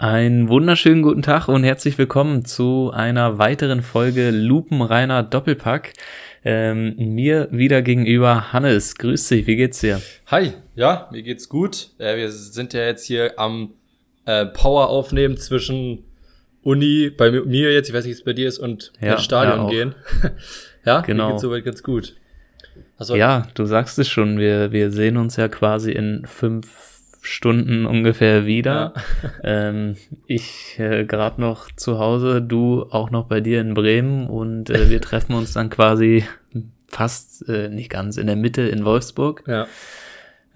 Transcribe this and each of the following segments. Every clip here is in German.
Einen wunderschönen guten Tag und herzlich willkommen zu einer weiteren Folge Lupenreiner Doppelpack. Ähm, mir wieder gegenüber Hannes. Grüß dich, wie geht's dir? Hi, ja, mir geht's gut. Äh, wir sind ja jetzt hier am äh, Power aufnehmen zwischen Uni, bei mir jetzt, ich weiß nicht, wie es bei dir ist, und Ja, ins Stadion ja, gehen. ja, Genau. mir geht's soweit ganz gut. Also, Ja, du sagst es schon, wir, wir sehen uns ja quasi in fünf Stunden ungefähr wieder. Ähm, ich äh, gerade noch zu Hause, du auch noch bei dir in Bremen und äh, wir treffen uns dann quasi fast, äh, nicht ganz, in der Mitte in Wolfsburg ja,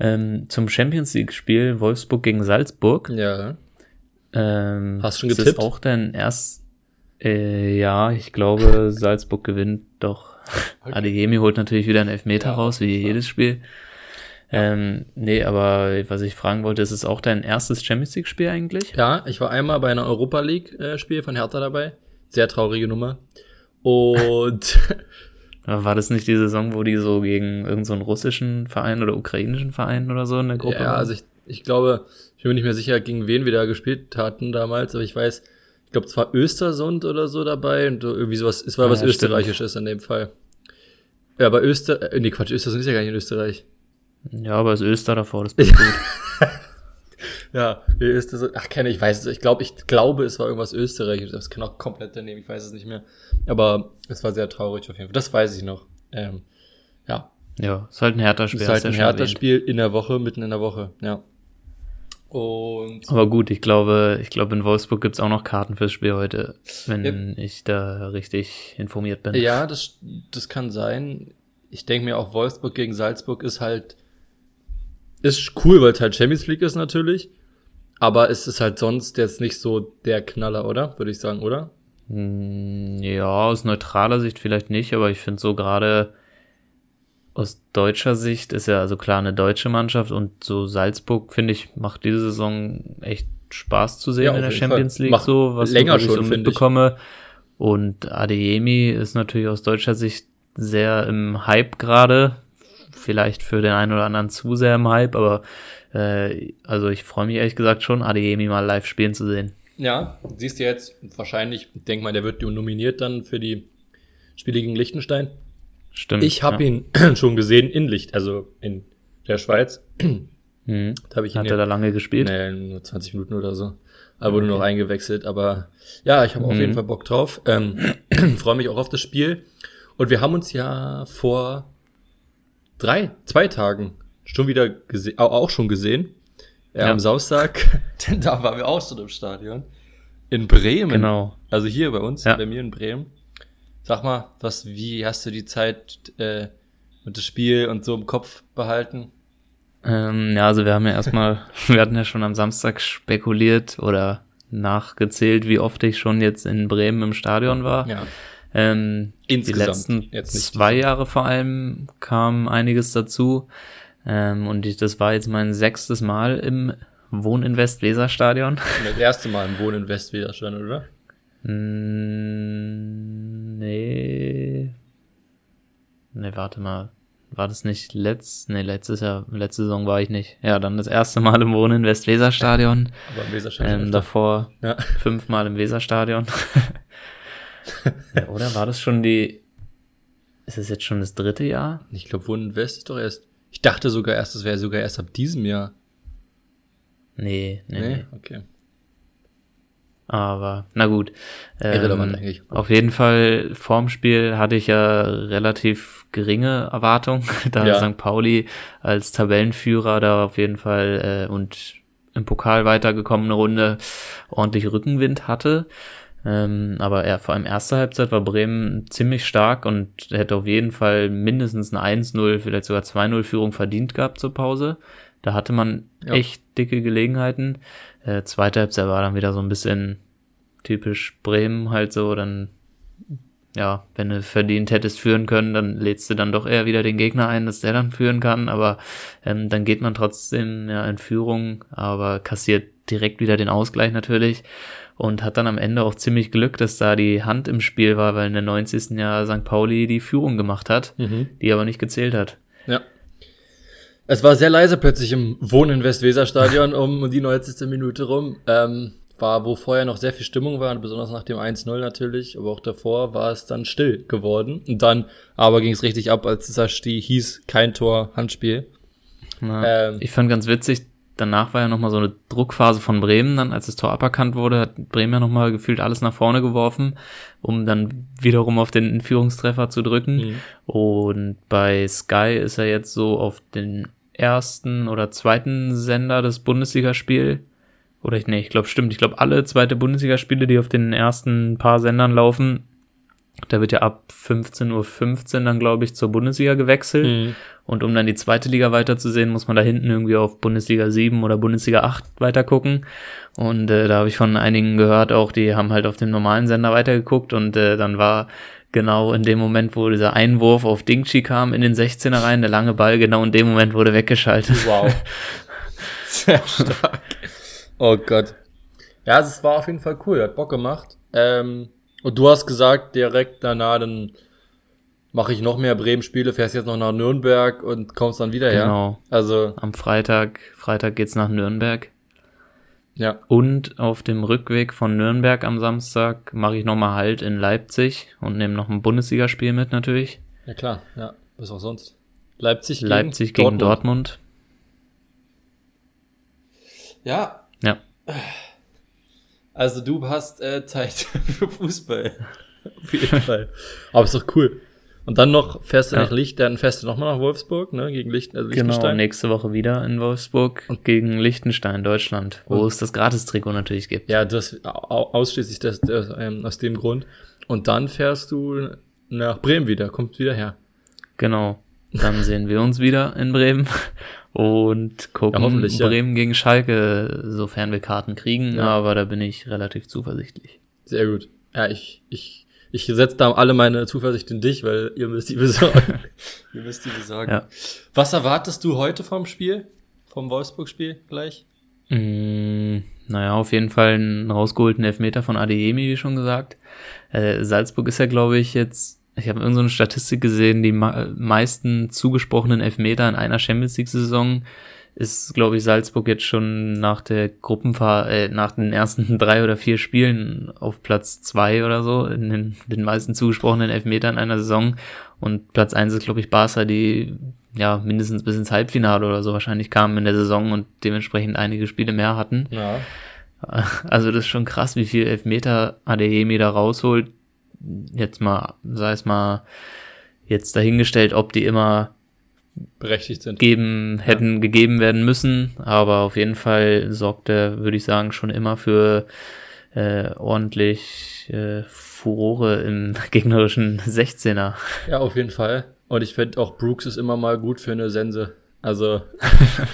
ähm, zum Champions League-Spiel Wolfsburg gegen Salzburg. ja. Ähm, Hast du schon ist getippt? Das auch dein erst, äh, ja, ich glaube, Salzburg gewinnt doch. Okay. Adeyemi holt natürlich wieder einen Elfmeter Ja, raus, wie jedes Spiel. Ähm, nee, aber was ich fragen wollte, ist es auch dein erstes Champions League-Spiel eigentlich? Ja, ich war einmal bei einer Europa League-Spiel von Hertha dabei. Sehr traurige Nummer. Und War das nicht die Saison, wo die so gegen irgendeinen so russischen Verein oder ukrainischen Verein oder so in der Gruppe ja, waren? also ich, ich glaube, ich bin mir nicht mehr sicher, gegen wen wir da gespielt hatten damals, aber ich weiß, ich glaube, es war Östersund oder so dabei und irgendwie sowas, es war Ah, was ja, stimmt. Österreichisches in dem Fall. Ja, aber Öster, äh, nee, Quatsch, Östersund ist ja gar nicht in Österreich. Ja, aber ist Öster davor, das ist gut. Ja, nee, Östersund, ach, keine, ich weiß es, ich glaube, ich glaube, es war irgendwas Österreichisches, das kann auch komplett daneben, ich weiß es nicht mehr. Aber es war sehr traurig auf jeden Fall, das weiß ich noch. Ähm, ja, ja, ist halt ein härter es Spiel. ist halt ein ja erwähnt. Hertha-Spiel in der Woche, mitten in der Woche, ja. Und Aber gut, ich glaube, ich glaube, in Wolfsburg gibt's auch noch Karten fürs Spiel heute, wenn ich da richtig informiert bin. Ja, das, das kann sein. Ich denke mir auch, Wolfsburg gegen Salzburg ist halt, ist cool, weil es halt Champions League ist natürlich. Aber es ist halt sonst jetzt nicht so der Knaller, oder? Würde ich sagen, oder? Hm, Ja, aus neutraler Sicht vielleicht nicht, aber ich finde so gerade aus deutscher Sicht ist ja also klar eine deutsche Mannschaft und so Salzburg, finde ich, macht diese Saison echt Spaß zu sehen Ja, in der Champions Fall. League, Macht so was, länger ich schon, so finde ich. mitbekomme. Und Adeyemi ist natürlich aus deutscher Sicht sehr im Hype gerade. Vielleicht für den einen oder anderen zu sehr im Hype, aber äh, also ich freue mich ehrlich gesagt schon, Adeyemi mal live spielen zu sehen. Ja, siehst du jetzt wahrscheinlich, ich denke mal, der wird nominiert dann für die Spiele gegen Liechtenstein. Stimmt. Ich habe ja. ihn schon gesehen in Licht, also in der Schweiz. Mhm. Da ich ihn Hat ja- er da lange gespielt? Nee, nur 20 Minuten oder so. Aber wurde noch eingewechselt. Aber ja, ich habe auf Mhm. jeden Fall Bock drauf. Ähm, Freue mich auch auf das Spiel. Und wir haben uns ja vor drei, zwei Tagen schon wieder gesehen, auch schon gesehen. Äh, Ja. Am Samstag, denn da waren wir auch schon im Stadion. In Bremen. Genau. Also hier bei uns, Ja. bei mir in Bremen. Sag mal, was, wie hast du die Zeit äh, mit dem Spiel und so im Kopf behalten? Ähm, ja, also wir haben ja erstmal, wir hatten ja schon am Samstag spekuliert oder nachgezählt, wie oft ich schon jetzt in Bremen im Stadion war. Ja. Ähm, Insgesamt, die letzten zwei Jahre vor allem kam einiges dazu. Ähm, und ich, das war jetzt mein sechstes Mal im Wohninvest Weserstadion. Das erste Mal im Wohnen in Westwiderstand, oder? Mm, nee. Nee, warte mal. War das nicht letzt? Nee, letztes Jahr, letzte Saison war ich nicht. Ja, dann das erste Mal im Wohnen in Westweserstadion. Aber im Weserstand Ähm, davor Ja. fünfmal im Weserstadion. ja, oder war das schon die. Ist es jetzt schon das dritte Jahr? Ich glaube, Wohnen West ist doch erst. Ich dachte sogar erst, das wäre sogar erst ab diesem Jahr. Nee, nee, nee. Okay. Aber, na gut. Ähm, Irrelevant eigentlich. Auf jeden Fall, vorm Spiel hatte ich ja relativ geringe Erwartungen, da Ja. St. Pauli als Tabellenführer da auf jeden Fall äh, und im Pokal weitergekommene Runde ordentlich Rückenwind hatte. Ähm, aber ja, vor allem erste Halbzeit war Bremen ziemlich stark und hätte auf jeden Fall mindestens eine 1-0, vielleicht sogar 2-0 Führung verdient gehabt zur Pause. Da hatte man Ja. echt dicke Gelegenheiten. Äh, zweite Halbzeit war dann wieder so ein bisschen typisch Bremen halt so, dann ja, wenn du verdient hättest führen können, dann lädst du dann doch eher wieder den Gegner ein, dass der dann führen kann, aber ähm, dann geht man trotzdem ja in Führung, aber kassiert direkt wieder den Ausgleich natürlich und hat dann am Ende auch ziemlich Glück, dass da die Hand im Spiel war, weil in der 90. Jahr St. Pauli die Führung gemacht hat, Mhm. die aber nicht gezählt hat. Ja. Es war sehr leise plötzlich im Wohnen in Westweserstadion um die 90. Minute rum. Ähm, war, wo vorher noch sehr viel Stimmung war, besonders nach dem 1-0 natürlich, aber auch davor war es dann still geworden. Und dann aber ging es richtig ab, als es hieß, kein Tor, Handspiel. Na, ähm, ich fand ganz witzig, danach war ja nochmal so eine Druckphase von Bremen dann, als das Tor aberkannt wurde, hat Bremen ja nochmal gefühlt alles nach vorne geworfen, um dann wiederum auf den Führungstreffer zu drücken. Mhm. Und bei Sky ist er jetzt so auf den ersten oder zweiten Sender des Bundesligaspiel. Oder ich, nee, ich glaube, stimmt. Ich glaube, alle zweite Bundesligaspiele, die auf den ersten paar Sendern laufen, da wird ja ab 15.15 Uhr 15 dann, glaube ich, zur Bundesliga gewechselt. Mhm. Und um dann die zweite Liga weiterzusehen, muss man da hinten irgendwie auf Bundesliga 7 oder Bundesliga 8 weiter gucken. Und äh, da habe ich von einigen gehört, auch die haben halt auf dem normalen Sender weitergeguckt und äh, dann war genau in dem Moment, wo dieser Einwurf auf Dingchi kam in den 16er rein, der lange Ball, genau in dem Moment wurde weggeschaltet. Wow. Sehr stark. Oh Gott. Ja, es war auf jeden Fall cool, hat Bock gemacht. Ähm, und du hast gesagt, direkt danach, dann mache ich noch mehr Bremen-Spiele, fährst jetzt noch nach Nürnberg und kommst dann wieder her. Genau. Also am Freitag, Freitag geht's nach Nürnberg. Ja. Und auf dem Rückweg von Nürnberg am Samstag mache ich nochmal Halt in Leipzig und nehme noch ein Bundesligaspiel mit natürlich. Ja klar, ja, was auch sonst. Leipzig gegen Leipzig gegen Dortmund. Dortmund. Ja. Ja. Also du hast äh, Zeit für Fußball. Auf jeden Fall. Aber ist doch cool. Und dann noch fährst du ja. nach Licht, dann fährst du nochmal nach Wolfsburg, ne, gegen Licht, also Liechtenstein. Genau, nächste Woche wieder in Wolfsburg und gegen Liechtenstein, Deutschland, wo und es das Gratis-Trikot natürlich gibt. Ja, das ausschließlich das, das ähm, aus dem Grund. Und dann fährst du nach Bremen wieder, kommt wieder her. Genau. Dann sehen wir uns wieder in Bremen und gucken ja, Bremen ja. gegen Schalke, sofern wir Karten kriegen, ja. aber da bin ich relativ zuversichtlich. Sehr gut. Ja, ich, ich ich setze da alle meine Zuversicht in dich, weil ihr müsst die besorgen. ihr müsst die besorgen. Ja. Was erwartest du heute vom Spiel? Vom Wolfsburg-Spiel gleich? Mm, naja, auf jeden Fall einen rausgeholten Elfmeter von Adeyemi, wie schon gesagt. Äh, Salzburg ist ja, glaube ich, jetzt, ich habe irgendeine so Statistik gesehen, die meisten zugesprochenen Elfmeter in einer Champions League-Saison ist, glaube ich, Salzburg jetzt schon nach der Gruppenfahrt, äh, nach den ersten drei oder vier Spielen auf Platz zwei oder so, in den, den meisten zugesprochenen Elfmetern einer Saison. Und Platz eins ist, glaube ich, Barca, die ja mindestens bis ins Halbfinale oder so wahrscheinlich kamen in der Saison und dementsprechend einige Spiele mehr hatten. Ja. Also das ist schon krass, wie viel Elfmeter Adeyemi da rausholt. Jetzt mal, sei es mal jetzt dahingestellt, ob die immer berechtigt sind. Geben, hätten ja. gegeben werden müssen, aber auf jeden Fall sorgt er, würde ich sagen, schon immer für äh, ordentlich äh, Furore im gegnerischen 16er. Ja, auf jeden Fall. Und ich finde auch Brooks ist immer mal gut für eine Sense. Also.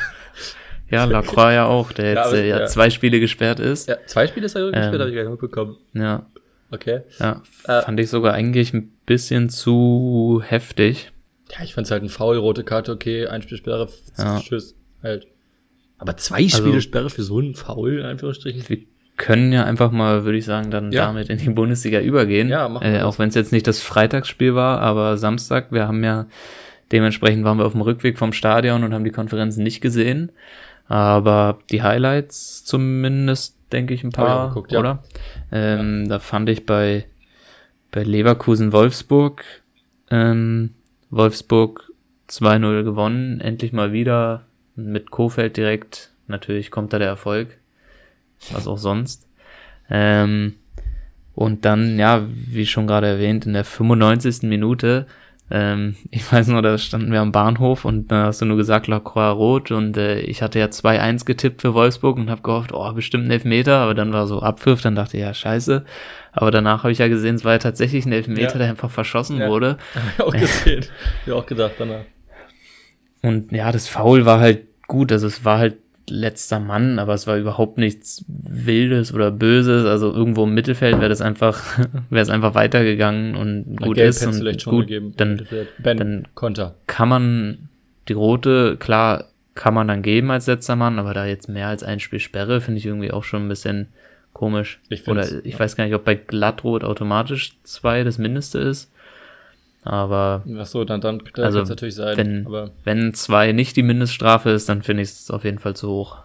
ja, Lacroix ja auch, der jetzt ja, äh, ja, zwei Spiele gesperrt ist. Ja, zwei Spiele ist er ähm, gesperrt, habe ich gar nicht mitbekommen. Ja. Okay. Ja, äh, fand ich sogar eigentlich ein bisschen zu heftig. Ja, ich fand's halt ein Foul, rote Karte, okay, Einspielsperre, ja. Tschüss, halt. Aber zwei also, Spiele Sperre für so einen Foul, in Anführungsstrichen. Wir können ja einfach mal, würde ich sagen, dann ja. damit in die Bundesliga übergehen. Ja, machen wir äh, Auch wenn es jetzt nicht das Freitagsspiel war, aber Samstag, wir haben ja, dementsprechend waren wir auf dem Rückweg vom Stadion und haben die Konferenzen nicht gesehen. Aber die Highlights zumindest, denke ich, ein paar, geguckt, oder? Ja. Ähm, ja. Da fand ich bei, bei Leverkusen Wolfsburg, ähm, Wolfsburg 2-0 gewonnen, endlich mal wieder mit Kofeld direkt. Natürlich kommt da der Erfolg, was auch sonst. Ähm, und dann, ja, wie schon gerade erwähnt, in der 95. Minute, ähm, ich weiß nur, da standen wir am Bahnhof und da hast du nur gesagt, Lacroix rot und äh, ich hatte ja 2-1 getippt für Wolfsburg und habe gehofft, oh, bestimmt ein Elfmeter, aber dann war so Abpfiff, dann dachte ich, ja, scheiße. Aber danach habe ich ja gesehen, es war ja tatsächlich ein Elfmeter, ja. der einfach verschossen ja. wurde. Hab ich auch gesehen. ich auch gedacht danach. Und ja, das Foul war halt gut. Also es war halt letzter Mann, aber es war überhaupt nichts Wildes oder Böses. Also irgendwo im Mittelfeld wäre das einfach, wäre es einfach weitergegangen und gut Gelb ist. Und gut, gegeben, dann, dann Konter. kann man die rote, klar, kann man dann geben als letzter Mann, aber da jetzt mehr als ein Spiel Sperre, finde ich irgendwie auch schon ein bisschen Komisch. Ich Oder ich ja. weiß gar nicht, ob bei Glattrot automatisch zwei das Mindeste ist. Aber. Ach so, dann, dann dann also, natürlich sein. Wenn, aber wenn zwei nicht die Mindeststrafe ist, dann finde ich es auf jeden Fall zu hoch.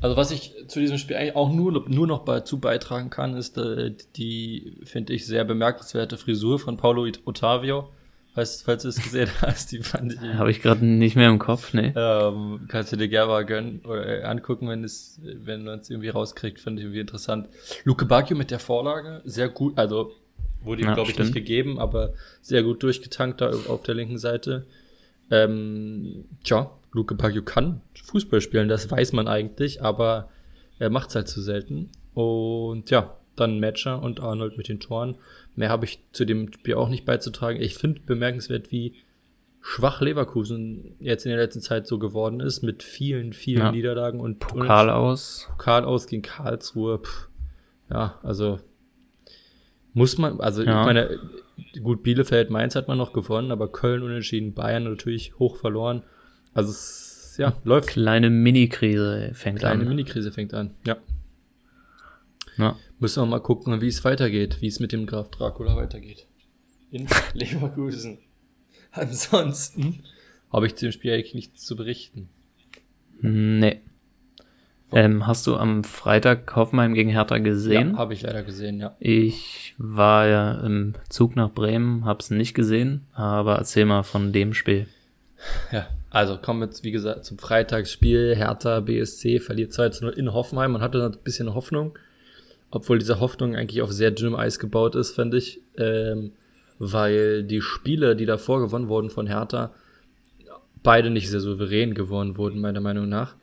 Also was ich zu diesem Spiel eigentlich auch nur, nur noch dazu beitragen kann, ist äh, die, finde ich, sehr bemerkenswerte Frisur von Paulo Ottavio. Weißt, falls du es gesehen hast, die fand ich. Habe ich gerade nicht mehr im Kopf, ne? Ähm, kannst du dir gerne mal gönnen oder äh, angucken, wenn es, wenn man es irgendwie rauskriegt, finde ich irgendwie interessant. Luke Bacchio mit der Vorlage, sehr gut, also wurde ihm, ja, glaube ich, nicht gegeben, aber sehr gut durchgetankt da auf der linken Seite. Ähm, tja, Luke Bacchio kann Fußball spielen, das weiß man eigentlich, aber er macht es halt zu selten. Und ja, dann Matcher und Arnold mit den Toren. Mehr habe ich zu dem Spiel auch nicht beizutragen. Ich finde bemerkenswert, wie schwach Leverkusen jetzt in der letzten Zeit so geworden ist, mit vielen, vielen ja. Niederlagen und Pokal aus. Pokal aus gegen Karlsruhe. Pff. Ja, also muss man, also ja. ich meine, gut, Bielefeld, Mainz hat man noch gewonnen, aber Köln unentschieden, Bayern natürlich hoch verloren. Also es, ja, läuft. Kleine Mini-Krise fängt Kleine an. Kleine Mini-Krise fängt an, ja. ja. Müssen wir mal gucken, wie es weitergeht, wie es mit dem Graf Dracula weitergeht. In Leverkusen. Ansonsten habe ich zu dem Spiel eigentlich nichts zu berichten. Nee. Ähm, hast du am Freitag Hoffenheim gegen Hertha gesehen? Ja, habe ich leider gesehen, ja. Ich war ja im Zug nach Bremen, hab's nicht gesehen, aber erzähl mal von dem Spiel. Ja, also kommen wir jetzt, wie gesagt, zum Freitagsspiel. Hertha BSC verliert 2 zu 0 in Hoffenheim. Man hatte ein bisschen Hoffnung, obwohl diese Hoffnung eigentlich auf sehr dünnem Eis gebaut ist, fand ich. Ähm, weil die Spiele, die davor gewonnen wurden von Hertha, beide nicht sehr souverän gewonnen wurden, meiner Meinung nach.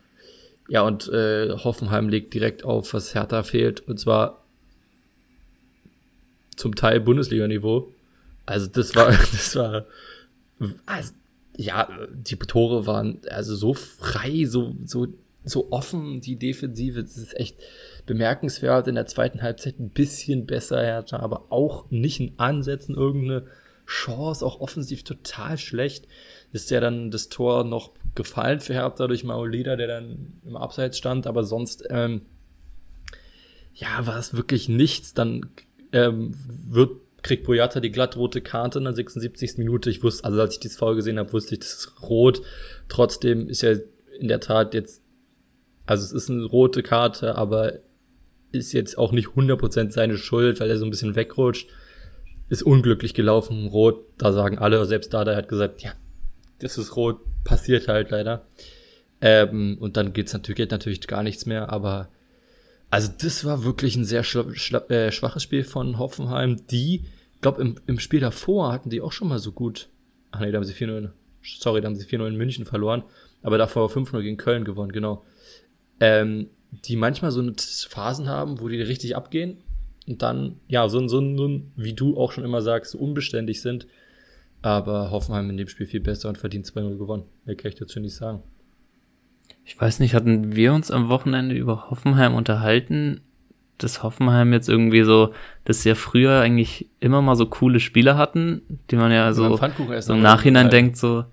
Ja, und äh, Hoffenheim legt direkt auf, was Hertha fehlt, und zwar zum Teil Bundesliga-Niveau. Also das war, das war, also, ja, die Tore waren also so frei, so, so, so offen, die Defensive, das ist echt bemerkenswert. In der zweiten Halbzeit ein bisschen besser, Hertha, aber auch nicht in Ansätzen irgendeine Chance, auch offensiv total schlecht. Ist ja dann das Tor noch gefallen für Hertha durch Maolida, der dann im Abseits stand, aber sonst, ähm, ja, war es wirklich nichts. Dann ähm, wird, kriegt Boyata die glattrote Karte in der 76. Minute. Ich wusste, also als ich dieses Foul gesehen habe, wusste ich, das ist rot. Trotzdem ist ja in der Tat jetzt, also es ist eine rote Karte, aber ist jetzt auch nicht 100% seine Schuld, weil er so ein bisschen wegrutscht. Ist unglücklich gelaufen, rot. Da sagen alle, selbst da, der hat gesagt, ja, das ist rot, passiert halt leider. Ähm, und dann geht's natürlich, geht natürlich gar nichts mehr, aber also das war wirklich ein sehr schla schla äh, schwaches Spiel von Hoffenheim. Die, glaube im, im Spiel davor hatten die auch schon mal so gut. Ach nee, da haben sie 4-0, sorry, da haben sie 4-0 in München verloren, aber davor 5-0 gegen Köln gewonnen, genau. Ähm, die manchmal so Phasen haben, wo die richtig abgehen und dann, ja, so, so, so wie du auch schon immer sagst, so unbeständig sind aber Hoffenheim in dem Spiel viel besser und verdient 2-0 gewonnen. Mehr kann ich dazu nicht sagen. Ich weiß nicht, hatten wir uns am Wochenende über Hoffenheim unterhalten, dass Hoffenheim jetzt irgendwie so, dass sie ja früher eigentlich immer mal so coole Spieler hatten, die man ja so, so im Nachhinein denkt so,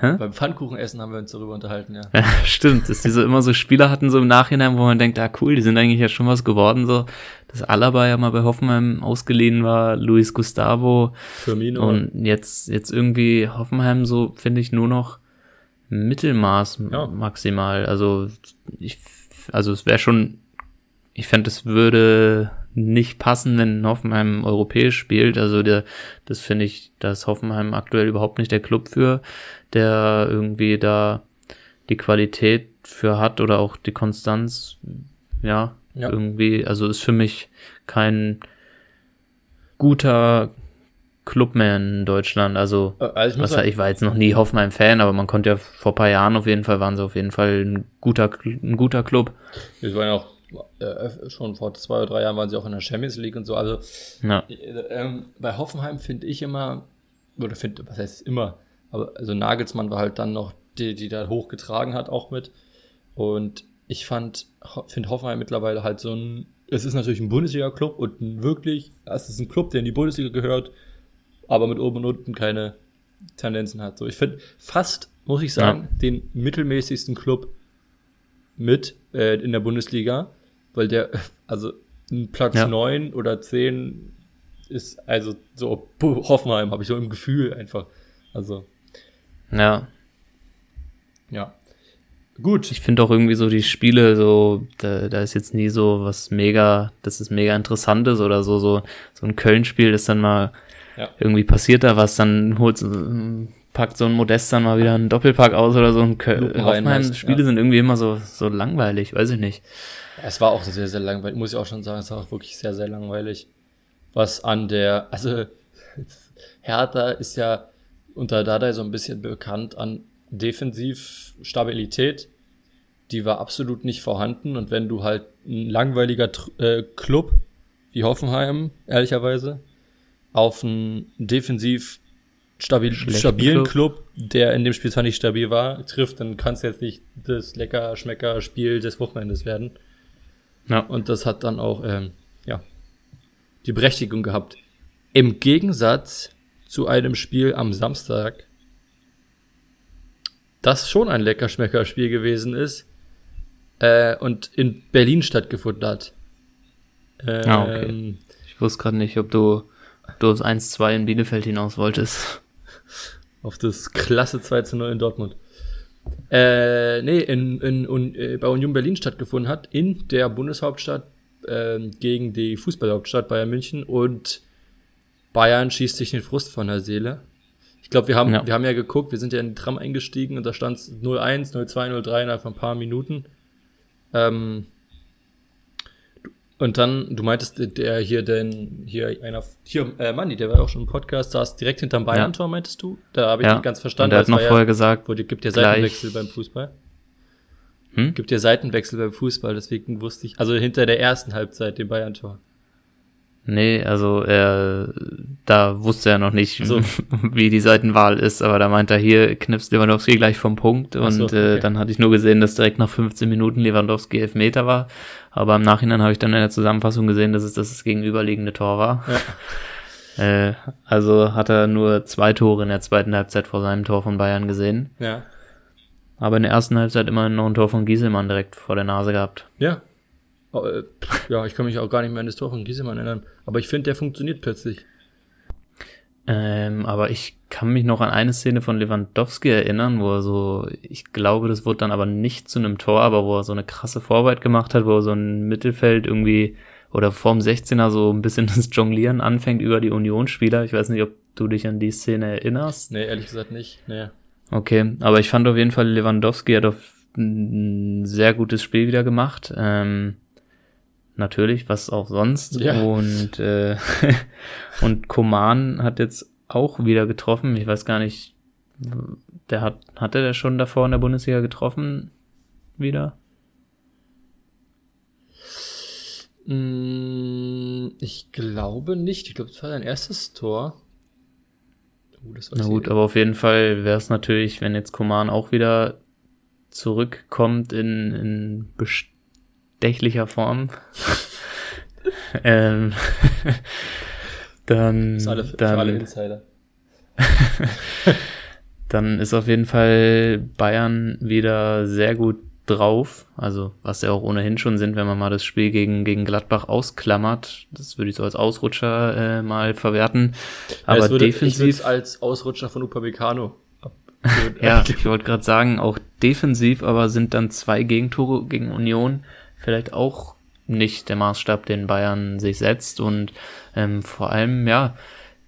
Hä? Beim Pfannkuchenessen haben wir uns darüber unterhalten, ja. ja stimmt, dass die so immer so Spieler hatten, so im Nachhinein, wo man denkt, ah cool, die sind eigentlich ja schon was geworden, so. Dass Alaba ja mal bei Hoffenheim ausgeliehen war, Luis Gustavo. Firmino. Und jetzt, jetzt irgendwie Hoffenheim so, finde ich, nur noch Mittelmaß ja. maximal. Also, ich, also es wäre schon, ich fände, es würde nicht passen, wenn Hoffenheim europäisch spielt. Also der, das finde ich, da ist Hoffenheim aktuell überhaupt nicht der Club für, der irgendwie da die Qualität für hat oder auch die Konstanz. Ja, ja. irgendwie, also ist für mich kein guter Club mehr in Deutschland. Also, äh, also ich, was, sagen, ich war jetzt noch nie Hoffenheim-Fan, aber man konnte ja vor paar Jahren auf jeden Fall waren sie auf jeden Fall ein guter, ein guter Club. Wir waren ja auch äh, schon vor zwei oder drei Jahren waren sie auch in der Champions League und so. Also ja. äh, ähm, bei Hoffenheim finde ich immer, oder finde, was heißt immer, aber also Nagelsmann war halt dann noch die, die da hochgetragen hat, auch mit. Und ich fand, finde Hoffenheim mittlerweile halt so ein, es ist natürlich ein Bundesliga-Club und ein wirklich, es ist ein Club, der in die Bundesliga gehört, aber mit oben und unten keine Tendenzen hat. So, ich finde fast, muss ich sagen, ja. den mittelmäßigsten Club mit äh, in der Bundesliga weil der, also ein Platz ja. 9 oder 10 ist also so Hoffenheim, habe ich so im Gefühl einfach. Also. Ja. Ja. Gut. Ich finde auch irgendwie so die Spiele so, da, da ist jetzt nie so was mega, das ist mega interessantes oder so, so, so ein Köln-Spiel ist dann mal, Ja. irgendwie passiert da was, dann holt, packt so ein Modest dann mal wieder einen Doppelpack aus oder so. Ein Köl Lupen rein Hoffenheim meist, Spiele ja. sind irgendwie immer so, so langweilig, weiß ich nicht. Es war auch sehr, sehr langweilig, muss ich auch schon sagen, es war auch wirklich sehr, sehr langweilig. Was an der, also Hertha ist ja unter Dardai so ein bisschen bekannt an Defensivstabilität. Die war absolut nicht vorhanden und wenn du halt ein langweiliger äh, Club wie Hoffenheim, ehrlicherweise, auf einen defensiv stabil, stabilen Club. Club. der in dem Spiel zwar nicht stabil war, trifft, dann kann es jetzt nicht das lecker schmecker Spiel des Wochenendes werden. Ja. Und das hat dann auch, ähm, ja, die Berechtigung gehabt. Im Gegensatz zu einem Spiel am Samstag, das schon ein Leckerschmecker-Spiel gewesen ist äh, und in Berlin stattgefunden hat. Ähm, Ah, okay. Ich wusste gerade nicht, ob du, ob du aufs 1-2 in Bielefeld hinaus wolltest. Auf das klasse 2 zu 0 in Dortmund. Äh, nee, in, in, in, äh, bei Union Berlin stattgefunden hat, in der Bundeshauptstadt ähm, gegen die Fußballhauptstadt Bayern München und Bayern schießt sich den Frust von der Seele. Ich glaube, wir haben, Ja. wir haben ja geguckt, wir sind ja in den Tram eingestiegen und da stand 0-1, 0-2, 0-3 innerhalb von ein paar Minuten. Ähm, und dann, du meintest, der- der hier, den, hier einer, hier, äh, Manni, der war auch schon im Podcast, saß direkt hinterm Bayern-Tor, meintest du? Da habe ich Ja. nicht ganz Und verstanden. er weil hat noch vorher ja, gesagt, wo gibt ja Seitenwechsel beim Fußball. Hm? Gibt ja Seitenwechsel beim Fußball, deswegen wusste ich, also hinter der ersten Halbzeit, dem Bayern-Tor. Nee, also er, da wusste er noch nicht, So. wie die Seitenwahl ist, aber da meint er hier, knipst Lewandowski gleich vom Punkt Ach so, und äh, okay. dann hatte ich nur gesehen, dass direkt nach 15 Minuten Lewandowski Elfmeter war, aber im Nachhinein habe ich dann in der Zusammenfassung gesehen, dass es das gegenüberliegende Tor war. Äh, also hat er nur zwei Tore in der zweiten Halbzeit vor seinem Tor von Bayern gesehen, Ja. aber in der ersten Halbzeit immerhin noch ein Tor von Gieselmann direkt vor der Nase gehabt. Ja. Äh, ja, ich kann mich auch gar nicht mehr an das Tor von Giesemann erinnern. Aber ich finde, der funktioniert plötzlich. Ähm, aber ich kann mich noch an eine Szene von Lewandowski erinnern, wo er so, ich glaube, das wurde dann aber nicht zu einem Tor, aber wo er so eine krasse Vorarbeit gemacht hat, wo er so ein Mittelfeld irgendwie oder vorm 16er so ein bisschen das Jonglieren anfängt über die Unionsspieler. Ich weiß nicht, ob du dich an die Szene erinnerst. Nee, ehrlich gesagt nicht. Nee. Okay, aber ich fand auf jeden Fall, Lewandowski hat auf ein sehr gutes Spiel wieder gemacht. Ähm, natürlich, was auch sonst. Ja. Und, äh, und Koman hat jetzt auch wieder getroffen. Ich weiß gar nicht, der hat, hatte der schon davor in der Bundesliga getroffen? Wieder? Mm, ich glaube nicht. Ich glaube, das war sein erstes Tor. Weiß Na gut, aber auf jeden Fall wäre es natürlich, wenn jetzt Koman auch wieder zurückkommt in, in bestechlicher Form. ähm, dann, ist alle, für dann, alle Insider. dann ist auf jeden Fall Bayern wieder sehr gut drauf. Also, was ja auch ohnehin schon sind, wenn man mal das Spiel gegen, gegen Gladbach ausklammert. Das würde ich so als Ausrutscher äh, mal verwerten. Aber es würde, Ich defensiv. es als Ausrutscher von Upamecano. Ja, ich wollte gerade sagen, auch defensiv, aber sind dann zwei Gegentore gegen Union vielleicht auch nicht der Maßstab, den Bayern sich setzt. Und ähm, vor allem, ja,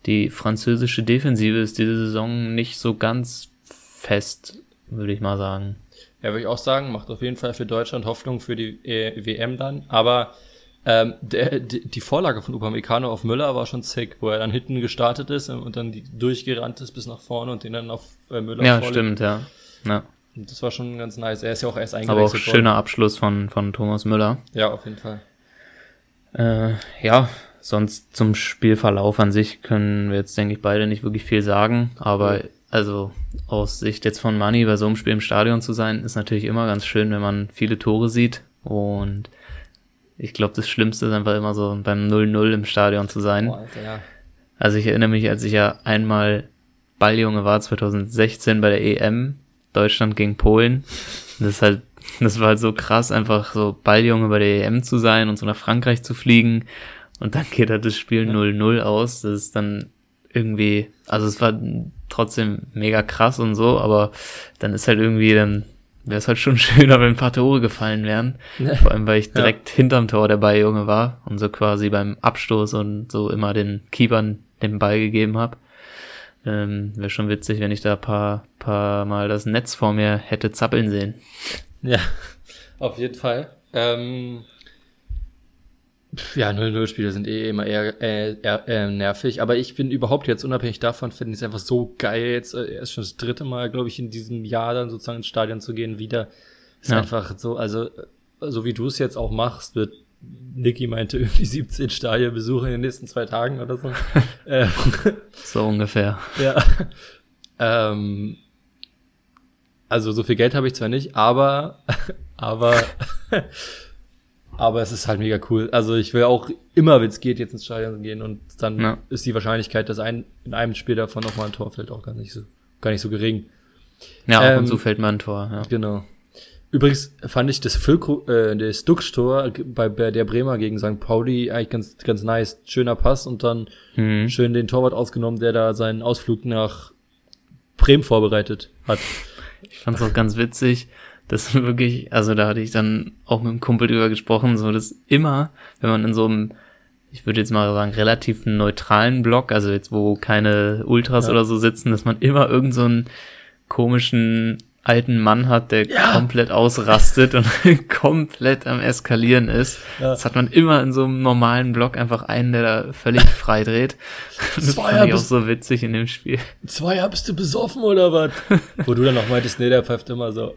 die französische Defensive ist diese Saison nicht so ganz fest, würde ich mal sagen. Ja, würde ich auch sagen, macht auf jeden Fall für Deutschland Hoffnung für die äh, WM dann. Aber ähm, der, die, die Vorlage von Upamecano auf Müller war schon sick, wo er dann hinten gestartet ist und dann die, durchgerannt ist bis nach vorne und den dann auf äh, Müller Ja, vorlegt. stimmt, ja. ja. Das war schon ganz nice. Er ist ja auch erst Aber auch eingewechselt worden. schöner Abschluss von, von Thomas Müller. Ja, auf jeden Fall. Äh, ja, sonst zum Spielverlauf an sich können wir jetzt, denke ich, beide nicht wirklich viel sagen. Aber also aus Sicht jetzt von Money bei so einem Spiel im Stadion zu sein, ist natürlich immer ganz schön, wenn man viele Tore sieht. Und ich glaube, das Schlimmste ist einfach immer so beim 0-0 im Stadion zu sein. Boah, Alter, ja. Also ich erinnere mich, als ich ja einmal Balljunge war, 2016 bei der EM, Deutschland gegen Polen. Das ist halt, das war halt so krass, einfach so Balljunge bei der EM zu sein und so nach Frankreich zu fliegen. Und dann geht halt das Spiel 0-0 aus. Das ist dann irgendwie, also es war trotzdem mega krass und so, aber dann ist halt irgendwie, dann wäre es halt schon schöner, wenn ein paar Tore gefallen wären. Vor allem, weil ich direkt ja. hinterm Tor der Balljunge war und so quasi beim Abstoß und so immer den Keepern den Ball gegeben habe. Ähm, wäre schon witzig, wenn ich da paar, paar Mal das Netz vor mir hätte zappeln sehen. Ja, auf jeden Fall. Ähm, ja, 0-0-Spiele sind eh immer eher, äh, eher äh, nervig, aber ich bin überhaupt jetzt unabhängig davon, finde ich es einfach so geil, jetzt äh, erst schon das dritte Mal, glaube ich, in diesem Jahr dann sozusagen ins Stadion zu gehen, wieder. Ist ja. einfach so, also so wie du es jetzt auch machst, wird Niki meinte irgendwie 17 Stadionbesuche in den nächsten zwei Tagen oder so. ähm, so ungefähr. Ja. Ähm, also so viel Geld habe ich zwar nicht, aber aber aber es ist halt mega cool. Also ich will auch immer, wenn es geht, jetzt ins Stadion gehen und dann ja. ist die Wahrscheinlichkeit, dass ein, in einem Spiel davon nochmal ein Tor fällt, auch gar nicht so, gar nicht so gering. Ja, ähm, und so fällt mal ein Tor, ja. Genau. Übrigens fand ich das Füllko, äh, das Duxch-Tor bei, bei der Bremer gegen St. Pauli eigentlich ganz, ganz nice. Schöner Pass und dann mhm. schön den Torwart ausgenommen, der da seinen Ausflug nach Bremen vorbereitet hat. Ich fand's auch ganz witzig das wirklich, also da hatte ich dann auch mit dem Kumpel drüber gesprochen, so dass immer, wenn man in so einem, ich würde jetzt mal sagen, relativ neutralen Block, also jetzt wo keine Ultras ja. oder so sitzen, dass man immer irgend so einen komischen alten Mann hat, der ja. komplett ausrastet und komplett am Eskalieren ist. Ja. Das hat man immer in so einem normalen Block einfach einen, der da völlig frei dreht. Das Zweier fand ich auch so witzig in dem Spiel. Zweier bist du besoffen oder was? Wo du dann noch meintest, nee, der pfeift immer so.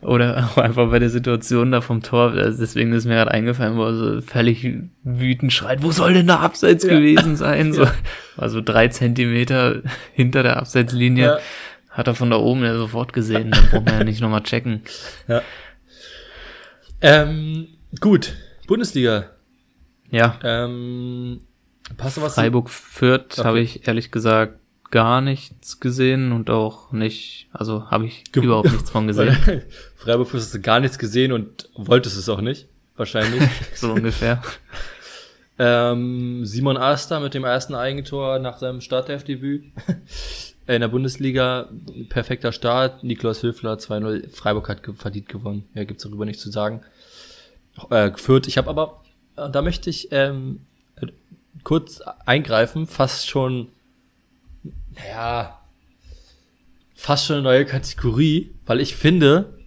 Oder auch einfach bei der Situation da vom Tor, also deswegen ist mir gerade eingefallen, wo er so völlig wütend schreit, wo soll denn der Abseits ja. gewesen sein? So, war so drei Zentimeter hinter der Abseitslinie. Hat er von da oben ja sofort gesehen, da braucht man ja nicht nochmal checken. Ja. Ähm, gut, Bundesliga. Ja. Ähm, passt was? Freiburg Fürth okay. habe ich ehrlich gesagt gar nichts gesehen und auch nicht, also habe ich Ge überhaupt nichts von gesehen. Freiburg Fürth hast du gar nichts gesehen und wolltest es auch nicht, wahrscheinlich. so ungefähr. ähm, Simon Aster mit dem ersten Eigentor nach seinem Startelfdebüt. Äh, in der Bundesliga perfekter Start. Niklas Höfler 2-0. Freiburg hat verdient gewonnen. Ja, gibt's darüber nichts zu sagen. Äh, geführt. Ich habe aber, äh, da möchte ich ähm, kurz eingreifen, fast schon, naja, fast schon eine neue Kategorie, weil ich finde,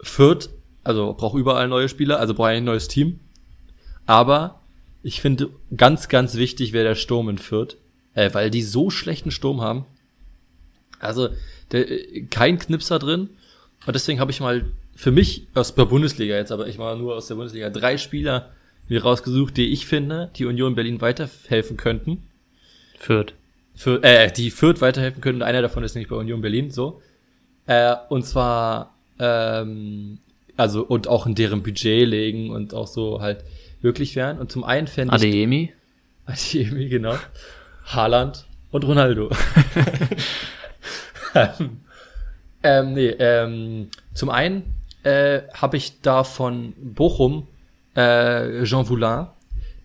Fürth, also braucht überall neue Spieler, also braucht ein neues Team. Aber ich finde ganz, ganz wichtig wäre der Sturm in Fürth äh, weil die so schlechten Sturm haben. Also der, kein Knipser drin. Und deswegen habe ich mal für mich aus der Bundesliga jetzt, aber ich war nur aus der Bundesliga, drei Spieler mir rausgesucht, die ich finde, die Union Berlin weiterhelfen könnten. Fürth. Für, äh, die Fürth weiterhelfen könnten. Einer davon ist nicht bei Union Berlin, so. Äh, und zwar, ähm, also, und auch in deren Budget legen und auch so halt wirklich wären. Und zum einen fände ich. Adeyemi? Adeyemi, genau. Haaland und Ronaldo. ähm, nee, ähm, zum einen äh, habe ich da von Bochum äh, Jean Voulin,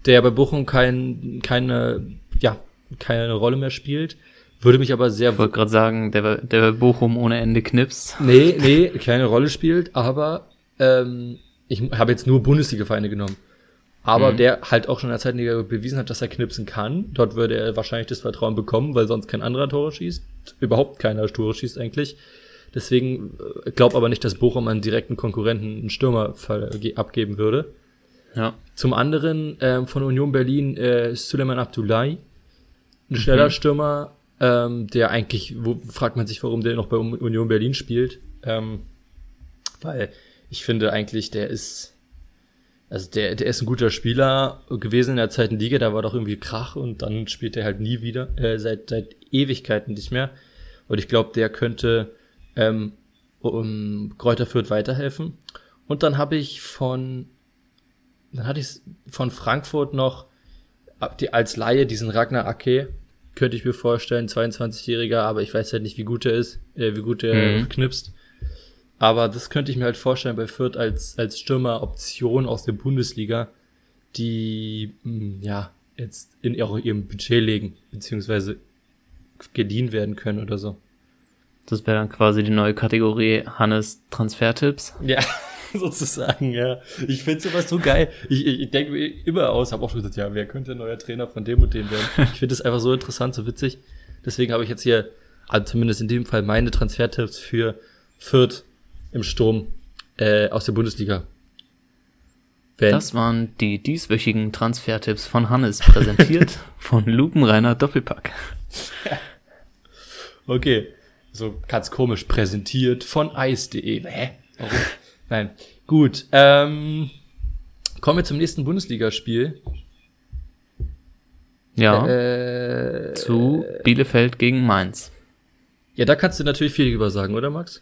der bei Bochum kein, keine, ja, keine Rolle mehr spielt. Würde mich aber sehr. Ich wollte gerade sagen, der, der bei Bochum ohne Ende knipst. Nee, nee, keine Rolle spielt, aber ähm, ich habe jetzt nur Bundesliga-Vereine genommen aber mhm. der halt auch schon in der Zeitliga bewiesen hat, dass er knipsen kann. Dort würde er wahrscheinlich das Vertrauen bekommen, weil sonst kein anderer Tore schießt. Überhaupt keiner Tore schießt eigentlich. Deswegen äh, glaube aber nicht, dass Bochum einen direkten Konkurrenten einen Stürmer abgeben würde. Ja. Zum anderen ähm, von Union Berlin äh, Suleiman Abdullahi, ein schneller mhm. Stürmer, ähm, der eigentlich, wo fragt man sich, warum der noch bei Union Berlin spielt. Ähm, weil ich finde eigentlich, der ist also der, der ist ein guter Spieler gewesen in der zweiten Liga, da war doch irgendwie Krach und dann spielt er halt nie wieder, äh, seit, seit Ewigkeiten nicht mehr. Und ich glaube, der könnte ähm, um Kräuter Fürth weiterhelfen. Und dann habe ich von, dann hatte ich von Frankfurt noch die, als Laie diesen Ragnar Ake, könnte ich mir vorstellen, 22-Jähriger, aber ich weiß halt nicht, wie gut er ist, äh, wie gut er mhm. knipst. Aber das könnte ich mir halt vorstellen bei Fürth als, als Stürmeroption aus der Bundesliga, die, hm, ja, jetzt in ihrem Budget legen, beziehungsweise geliehen werden können oder so. Das wäre dann quasi die neue Kategorie Hannes Transfertipps. Ja, sozusagen, ja. Ich finde sowas so geil. Ich, ich, ich denke mir immer aus, habe auch schon gesagt, ja, wer könnte neuer Trainer von dem und dem werden? Ich finde es einfach so interessant, so witzig. Deswegen habe ich jetzt hier, also zumindest in dem Fall, meine Transfertipps für Fürth im Sturm äh, aus der Bundesliga. Wenn das waren die dieswöchigen Transfertipps von Hannes, präsentiert von Lupenreiner Doppelpack. okay, so ganz komisch präsentiert von ice.de. Hä? Warum? Nein. Gut. Ähm, kommen wir zum nächsten Bundesligaspiel. Ja. Äh, zu Bielefeld gegen Mainz. Ja, da kannst du natürlich viel drüber sagen, oder Max?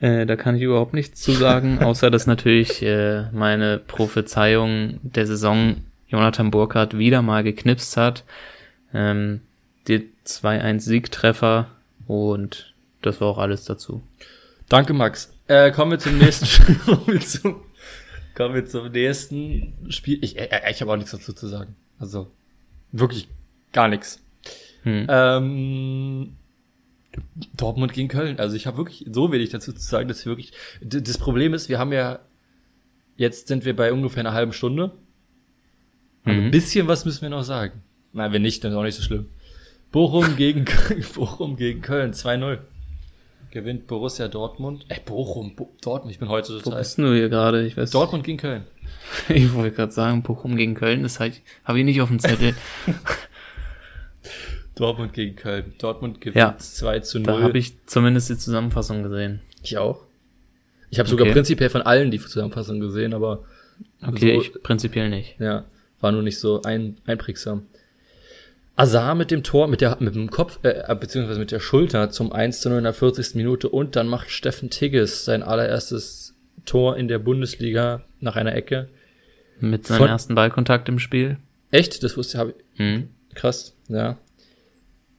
Äh, da kann ich überhaupt nichts zu sagen, außer dass natürlich äh, meine Prophezeiung der Saison Jonathan Burkhardt wieder mal geknipst hat. Ähm, die 2-1-Siegtreffer und das war auch alles dazu. Danke, Max. Äh, kommen wir zum nächsten zum, kommen wir zum nächsten Spiel. Ich, äh, ich habe auch nichts dazu zu sagen. Also wirklich gar nichts. Hm. Ähm, Dortmund gegen Köln. Also ich habe wirklich so wenig dazu zu sagen, dass wir wirklich. Das Problem ist, wir haben ja jetzt sind wir bei ungefähr einer halben Stunde. Mhm. Ein bisschen was müssen wir noch sagen. Nein, wenn nicht, dann ist auch nicht so schlimm. Bochum gegen Bochum gegen Köln 2-0. Gewinnt Borussia Dortmund. Ey, Bochum, Bo Dortmund, ich bin heute total. Wo bist du hier gerade? Ich weiß. Dortmund gegen Köln. ich wollte gerade sagen, Bochum gegen Köln, das halt, habe ich nicht auf dem Zettel. Dortmund gegen Köln. Dortmund gewinnt ja, 2 zu 0. Da habe ich zumindest die Zusammenfassung gesehen. Ich auch. Ich habe sogar okay. prinzipiell von allen die Zusammenfassung gesehen, aber. Okay, so, ich prinzipiell nicht. Ja, war nur nicht so ein, einprägsam. Azar mit dem Tor, mit, der, mit dem Kopf, äh, beziehungsweise mit der Schulter zum 1 zu 0 in der 40. Minute und dann macht Steffen Tigges sein allererstes Tor in der Bundesliga nach einer Ecke. Mit seinem Von, ersten Ballkontakt im Spiel. Echt? Das wusste ich. ich hm. Krass, ja.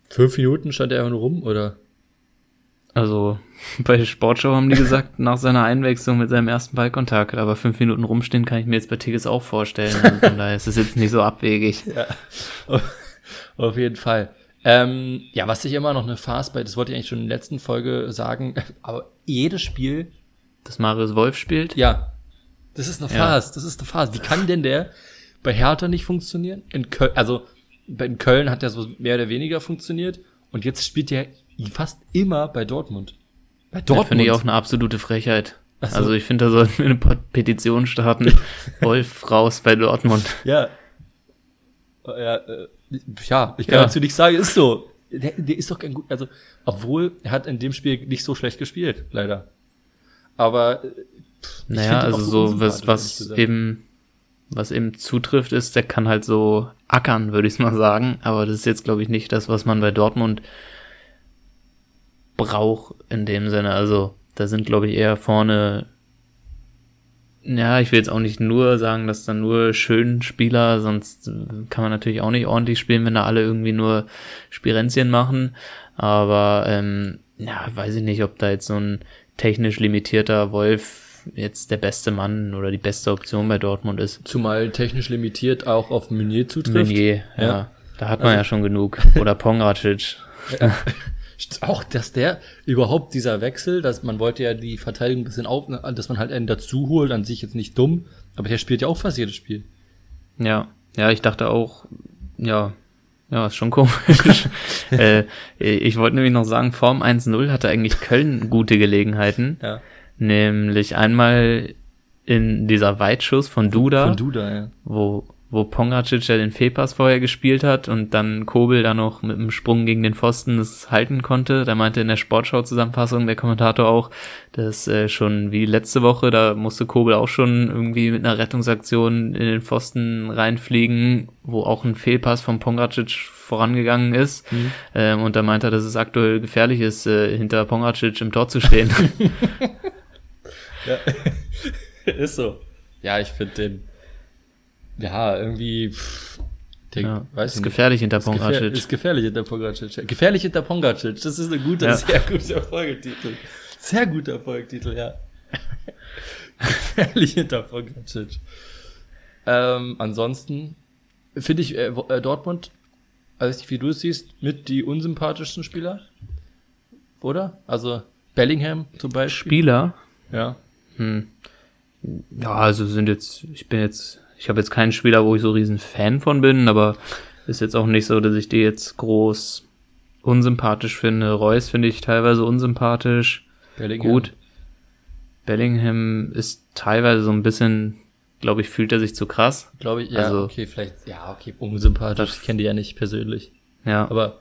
Fünf Minuten stand er nur rum, oder? Also, bei Sportshow haben die gesagt, nach seiner Einwechslung mit seinem ersten Ballkontakt, aber fünf Minuten rumstehen kann ich mir jetzt bei Tigges auch vorstellen. Also von daher ist es jetzt nicht so abwegig. Ja, auf jeden Fall. Ähm, ja, was ich immer noch eine Farce bei, das wollte ich eigentlich schon in der letzten Folge sagen, aber jedes Spiel. Das Marius Wolf spielt? Ja. Das ist eine Farce, ja. das ist eine Farce. Wie kann denn der bei Hertha nicht funktionieren? In Köln, also, in Köln hat er so mehr oder weniger funktioniert und jetzt spielt er fast immer bei Dortmund. Bei Dortmund. finde ich auch eine absolute Frechheit. So. Also ich finde, da sollten wir eine Petition starten. Wolf raus bei Dortmund. Ja. Ja, äh, ja ich kann ja. dazu nichts sagen, ist so. Der, der ist doch kein gut, also, obwohl er hat in dem Spiel nicht so schlecht gespielt, leider. Aber, äh, pff, naja, also so, was, was eben, was eben zutrifft, ist, der kann halt so ackern, würde ich mal sagen. Aber das ist jetzt, glaube ich, nicht das, was man bei Dortmund braucht in dem Sinne. Also da sind, glaube ich, eher vorne. Ja, ich will jetzt auch nicht nur sagen, dass da nur schön Spieler, sonst kann man natürlich auch nicht ordentlich spielen, wenn da alle irgendwie nur Spirenzien machen. Aber ähm, ja, weiß ich nicht, ob da jetzt so ein technisch limitierter Wolf jetzt der beste Mann oder die beste Option bei Dortmund ist. Zumal technisch limitiert auch auf Meunier zutrifft. Meunier, ja. ja. Da hat man also, ja schon genug. Oder Pongracic. Ja. Auch, dass der überhaupt dieser Wechsel, dass man wollte ja die Verteidigung ein bisschen auf, dass man halt einen dazu holt, an sich jetzt nicht dumm, aber der spielt ja auch fast jedes Spiel. Ja, ja, ich dachte auch, ja, ja, ist schon komisch. äh, ich wollte nämlich noch sagen, Form 1-0 hatte eigentlich Köln gute Gelegenheiten. Ja. Nämlich einmal in dieser Weitschuss von Duda. Von Duda, ja. Wo, wo Pongacic ja den Fehlpass vorher gespielt hat und dann Kobel da noch mit einem Sprung gegen den Pfosten es halten konnte. Da meinte in der Sportschau-Zusammenfassung der Kommentator auch, dass äh, schon wie letzte Woche, da musste Kobel auch schon irgendwie mit einer Rettungsaktion in den Pfosten reinfliegen, wo auch ein Fehlpass von Pongacic vorangegangen ist. Mhm. Ähm, und da meinte er, dass es aktuell gefährlich ist, äh, hinter Pongacic im Tor zu stehen. ja, ist so. Ja, ich finde den ja, irgendwie, pff, der, ja, weiß ist gefährlich hinter Pongacic. Ist gefährlich hinter Pongacic. Gefährlich hinter Pongacic. Das ist ein guter, ja. sehr guter Folgetitel. Sehr guter Folgetitel, ja. gefährlich hinter Pongacic. Ähm, ansonsten finde ich äh, äh, Dortmund, also wie du es siehst, mit die unsympathischsten Spieler. oder? Also Bellingham zum Beispiel. Spieler? Ja. Hm. Ja, also sind jetzt, ich bin jetzt, ich habe jetzt keinen Spieler, wo ich so riesen Fan von bin, aber ist jetzt auch nicht so, dass ich die jetzt groß unsympathisch finde. Reus finde ich teilweise unsympathisch. Bellingham. Gut. Bellingham ist teilweise so ein bisschen, glaube ich, fühlt er sich zu krass. Glaube ich, ja, Also- okay, vielleicht, ja, okay, unsympathisch. Ich kenne die ja nicht persönlich. Ja, aber,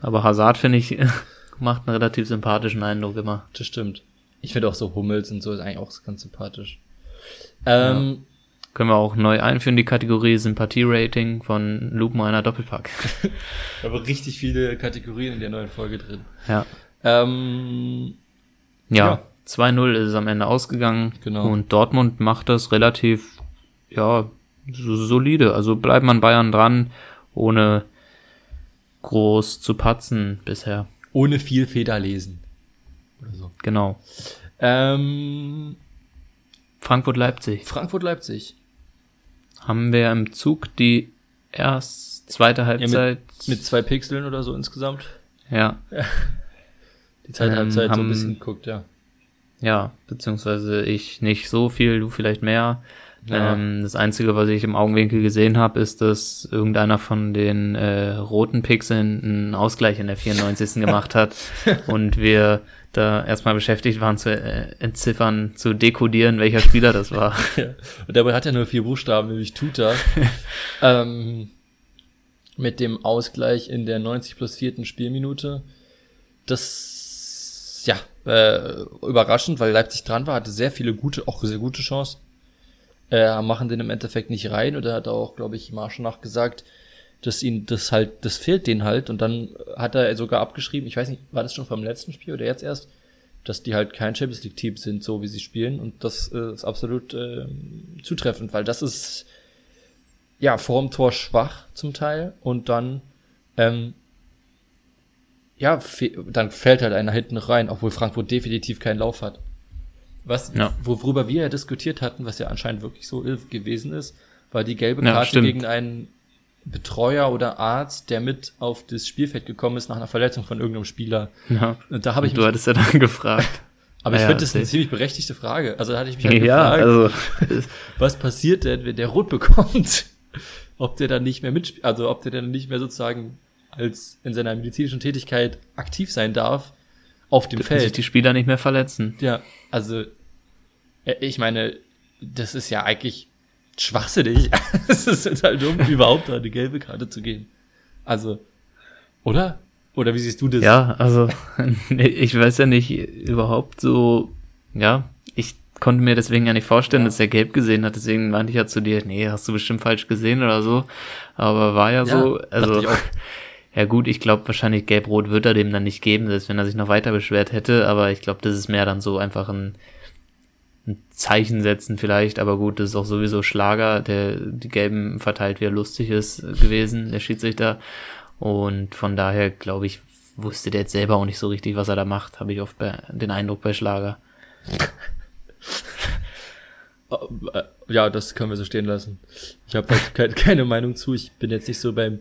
Aber Hazard finde ich macht einen relativ sympathischen Eindruck immer. das stimmt. Ich finde auch so Hummels und so ist eigentlich auch ganz sympathisch. Ähm, Können wir auch neu einführen, die Kategorie Sympathie-Rating von Lupenreiner Doppelpack. aber richtig viele Kategorien in der neuen Folge drin. ja. Ähm, Ja, Ja. 2-0 ist es am Ende ausgegangen. Genau. Und Dortmund macht das relativ, ja, so solide. Also bleibt man Bayern dran, ohne groß zu patzen bisher. ohne viel Federlesen. Oder so. Genau. Ähm, Frankfurt-Leipzig. Frankfurt-Leipzig. Haben wir im Zug die erst zweite Halbzeit. Mit zwei Pixeln oder so insgesamt. ja, Die zweite Ähm, Halbzeit so ein haben- bisschen geguckt, ja. ja, beziehungsweise ich nicht so viel, du vielleicht mehr. Ja. Ähm, das Einzige, was ich im Augenwinkel gesehen habe, ist, dass irgendeiner von den äh, roten Pixeln einen Ausgleich in der 94. gemacht hat und wir da erstmal beschäftigt waren zu äh, entziffern, zu dekodieren, welcher Spieler das war. Ja. Und dabei hat er nur vier Buchstaben, nämlich Tuta. ähm, mit dem Ausgleich in der 90 plus vierten Spielminute. Das, ja, äh, überraschend, weil Leipzig dran war, hatte sehr viele gute, auch sehr gute Chancen. Äh, machen den im Endeffekt nicht rein oder hat auch, glaube ich, Marsch nachgesagt, dass ihn das halt, das fehlt denen halt. Und dann hat er sogar abgeschrieben, ich weiß nicht, war das schon vom letzten Spiel oder jetzt erst, dass die halt kein Champions League Team sind, so wie sie spielen. Und das äh, ist absolut äh, zutreffend, weil das ist ja vorm Tor schwach zum Teil und dann ähm, ja dann fällt halt einer hinten rein, obwohl Frankfurt definitiv keinen Lauf hat. Was Ja. worüber wir ja diskutiert hatten, was ja anscheinend wirklich so gewesen ist, war die gelbe Ja, Karte stimmt. gegen einen Betreuer oder Arzt, der mit auf das Spielfeld gekommen ist nach einer Verletzung von irgendeinem Spieler. Ja. Und da habe ich Du hattest ja dann gefragt. aber ich Ja, finde das eine ziemlich berechtigte Frage. Also da hatte ich mich halt Ja, gefragt, also was passiert denn, wenn der rot bekommt? ob der dann nicht mehr mitspielt, also ob der dann nicht mehr sozusagen als in seiner medizinischen Tätigkeit aktiv sein darf auf dem dürfen sich Feld. die Spieler nicht mehr verletzen. Ja, also äh, ich meine, das ist ja eigentlich schwachsinnig. Es ist total dumm, überhaupt da eine gelbe Karte zu geben. Also, oder? Oder wie siehst du das? Ja, also ich weiß ja nicht überhaupt so, ja, ich konnte mir deswegen ja nicht vorstellen, Ja. dass er gelb gesehen hat, deswegen meinte ich ja zu dir, nee, hast du bestimmt falsch gesehen oder so, aber war ja, Ja, so, also ja gut, ich glaube wahrscheinlich gelb-rot wird er dem dann nicht geben, selbst wenn er sich noch weiter beschwert hätte, aber ich glaube, das ist mehr dann so einfach ein, ein Zeichen setzen vielleicht, aber gut, das ist auch sowieso Schlager, der die Gelben verteilt, wie er lustig ist gewesen, der Schiedsrichter und von daher glaube ich, wusste der jetzt selber auch nicht so richtig, was er da macht, habe ich oft bei, den Eindruck bei Schlager. Äh, Ja, das können wir so stehen lassen. Ich habe keine, keine Meinung zu. Ich bin jetzt nicht so beim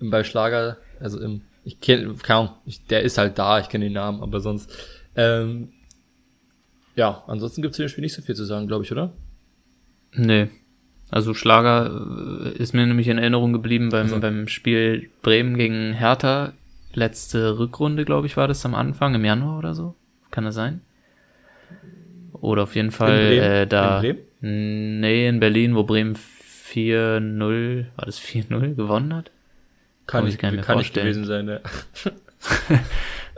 bei Schlager, also im, ich kenne kaum, ich, der ist halt da, ich kenne den Namen, aber sonst ähm, ja, ansonsten gibt es zu dem Spiel nicht so viel zu sagen, glaube ich, oder? Nee. Also Schlager äh, ist mir nämlich in Erinnerung geblieben beim, Also. beim Spiel Bremen gegen Hertha. Letzte Rückrunde, glaube ich, war das am Anfang, im Januar oder so. Kann das sein? Oder auf jeden Fall Bremen? äh, da. In Nee, in Berlin, wo Bremen 4-0, war das 4-0 gewonnen hat? Kann Kann ich, ich gar nicht mehr kann ich vorstellen. gewesen sein, ja.